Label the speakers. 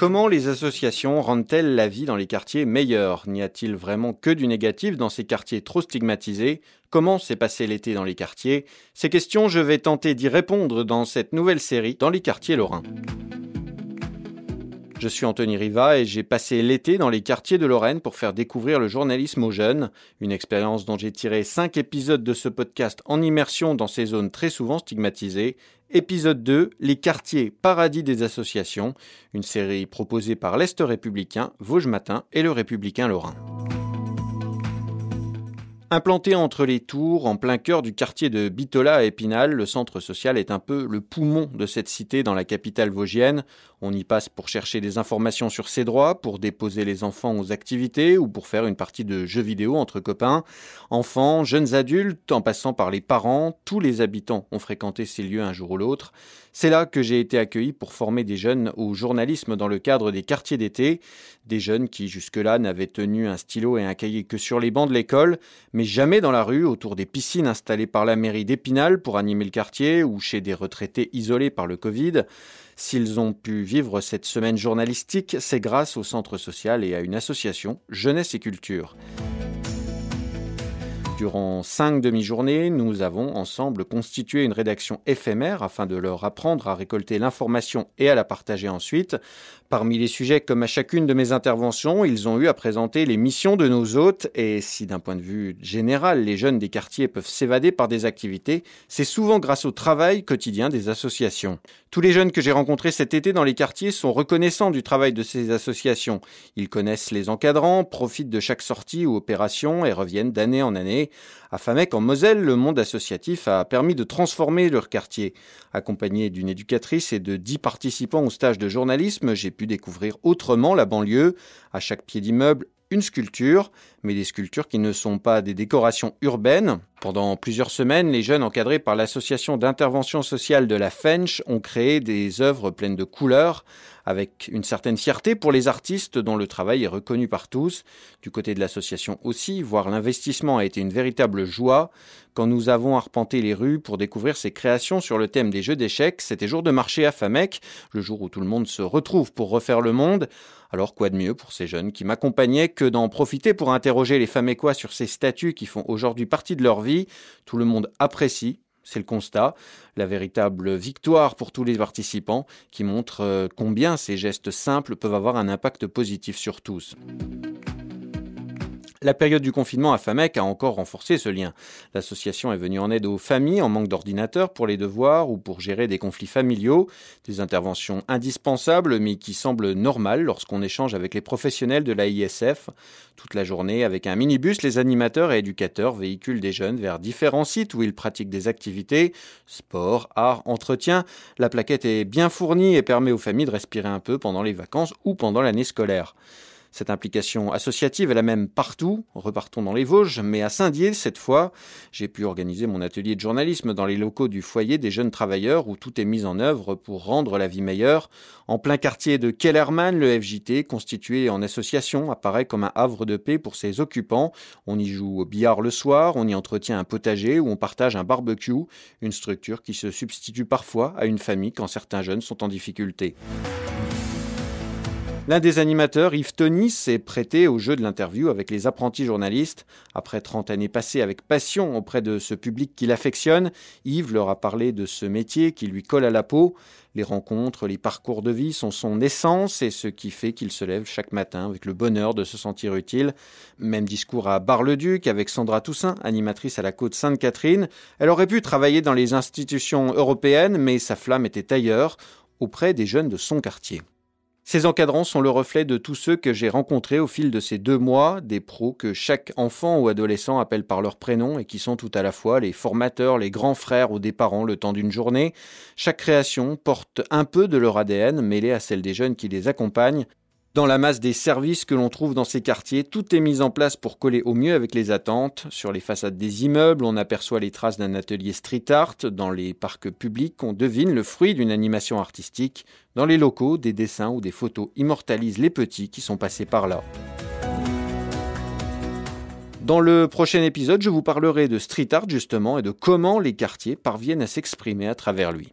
Speaker 1: Comment les associations rendent-elles la vie dans les quartiers meilleure N'y a-t-il vraiment que du négatif dans ces quartiers trop stigmatisés? Comment s'est passé l'été dans les quartiers? Ces questions, je vais tenter d'y répondre dans cette nouvelle série dans les quartiers lorrains. Je suis Anthony Riva et j'ai passé l'été dans les quartiers de Lorraine pour faire découvrir le journalisme aux jeunes, une expérience dont j'ai tiré 5 épisodes de ce podcast en immersion dans ces zones très souvent stigmatisées. Épisode 2, les quartiers paradis des associations, une série proposée par l'Est républicain, Vosges Matin et le Républicain Lorrain. Implanté entre les tours, en plein cœur du quartier de Bitola à Épinal, le centre social est un peu le poumon de cette cité dans la capitale vosgienne. On y passe pour chercher des informations sur ses droits, pour déposer les enfants aux activités ou pour faire une partie de jeux vidéo entre copains. Enfants, jeunes adultes, en passant par les parents, tous les habitants ont fréquenté ces lieux un jour ou l'autre. C'est là que j'ai été accueilli pour former des jeunes au journalisme dans le cadre des quartiers d'été, des jeunes qui jusque-là n'avaient tenu un stylo et un cahier que sur les bancs de l'école, mais jamais dans la rue, autour des piscines installées par la mairie d'Épinal pour animer le quartier ou chez des retraités isolés par le Covid. S'ils ont pu vivre cette semaine journalistique, c'est grâce au centre social et à une association, Jeunesse et Culture. Durant cinq demi-journées, nous avons ensemble constitué une rédaction éphémère afin de leur apprendre à récolter l'information et à la partager ensuite. Parmi les sujets, comme à chacune de mes interventions, ils ont eu à présenter les missions de nos hôtes et si d'un point de vue général, les jeunes des quartiers peuvent s'évader par des activités, c'est souvent grâce au travail quotidien des associations. Tous les jeunes que j'ai rencontrés cet été dans les quartiers sont reconnaissants du travail de ces associations. Ils connaissent les encadrants, profitent de chaque sortie ou opération et reviennent d'année en année. À Famec, en Moselle, le monde associatif a permis de transformer leur quartier. Accompagné d'une éducatrice et de dix participants au stage de journalisme, j'ai pu découvrir autrement la banlieue. À chaque pied d'immeuble, une sculpture, mais des sculptures qui ne sont pas des décorations urbaines. Pendant plusieurs semaines, les jeunes encadrés par l'association d'intervention sociale de la Fench ont créé des œuvres pleines de couleurs, avec une certaine fierté pour les artistes dont le travail est reconnu par tous. Du côté de l'association aussi, voir l'investissement a été une véritable joie. Quand nous avons arpenté les rues pour découvrir ces créations sur le thème des jeux d'échecs, c'était jour de marché à Famec, le jour où tout le monde se retrouve pour refaire le monde. Alors quoi de mieux pour ces jeunes qui m'accompagnaient que d'en profiter pour interroger les Famécois sur ces statuts qui font aujourd'hui partie de leur vie. Tout le monde apprécie, c'est le constat, la véritable victoire pour tous les participants qui montre euh, combien ces gestes simples peuvent avoir un impact positif sur tous. La période du confinement à FAMEC a encore renforcé ce lien. L'association est venue en aide aux familles en manque d'ordinateurs pour les devoirs ou pour gérer des conflits familiaux, des interventions indispensables mais qui semblent normales lorsqu'on échange avec les professionnels de la ISF. Toute la journée, avec un minibus, les animateurs et éducateurs véhiculent des jeunes vers différents sites où ils pratiquent des activités, sport, art, entretien. La plaquette est bien fournie et permet aux familles de respirer un peu pendant les vacances ou pendant l'année scolaire. Cette implication associative est la même partout. Repartons dans les Vosges, mais à Saint-Dié, cette fois, j'ai pu organiser mon atelier de journalisme dans les locaux du foyer des jeunes travailleurs où tout est mis en œuvre pour rendre la vie meilleure. En plein quartier de Kellerman, le FJT, constitué en association, apparaît comme un havre de paix pour ses occupants. On y joue au billard le soir, on y entretient un potager ou on partage un barbecue, une structure qui se substitue parfois à une famille quand certains jeunes sont en difficulté. L'un des animateurs, Yves Tony, s'est prêté au jeu de l'interview avec les apprentis journalistes. Après 30 années passées avec passion auprès de ce public qu'il affectionne, Yves leur a parlé de ce métier qui lui colle à la peau. Les rencontres, les parcours de vie sont son essence et ce qui fait qu'il se lève chaque matin avec le bonheur de se sentir utile. Même discours à Bar-le-Duc avec Sandra Toussaint, animatrice à la côte Sainte-Catherine. Elle aurait pu travailler dans les institutions européennes, mais sa flamme était ailleurs, auprès des jeunes de son quartier. Ces encadrants sont le reflet de tous ceux que j'ai rencontrés au fil de ces deux mois, des pros que chaque enfant ou adolescent appelle par leur prénom et qui sont tout à la fois les formateurs, les grands frères ou des parents le temps d'une journée. Chaque création porte un peu de leur ADN mêlé à celle des jeunes qui les accompagnent. Dans la masse des services que l'on trouve dans ces quartiers, tout est mis en place pour coller au mieux avec les attentes. Sur les façades des immeubles, on aperçoit les traces d'un atelier street art. Dans les parcs publics, on devine le fruit d'une animation artistique. Dans les locaux, des dessins ou des photos immortalisent les petits qui sont passés par là. Dans le prochain épisode, je vous parlerai de street art justement et de comment les quartiers parviennent à s'exprimer à travers lui.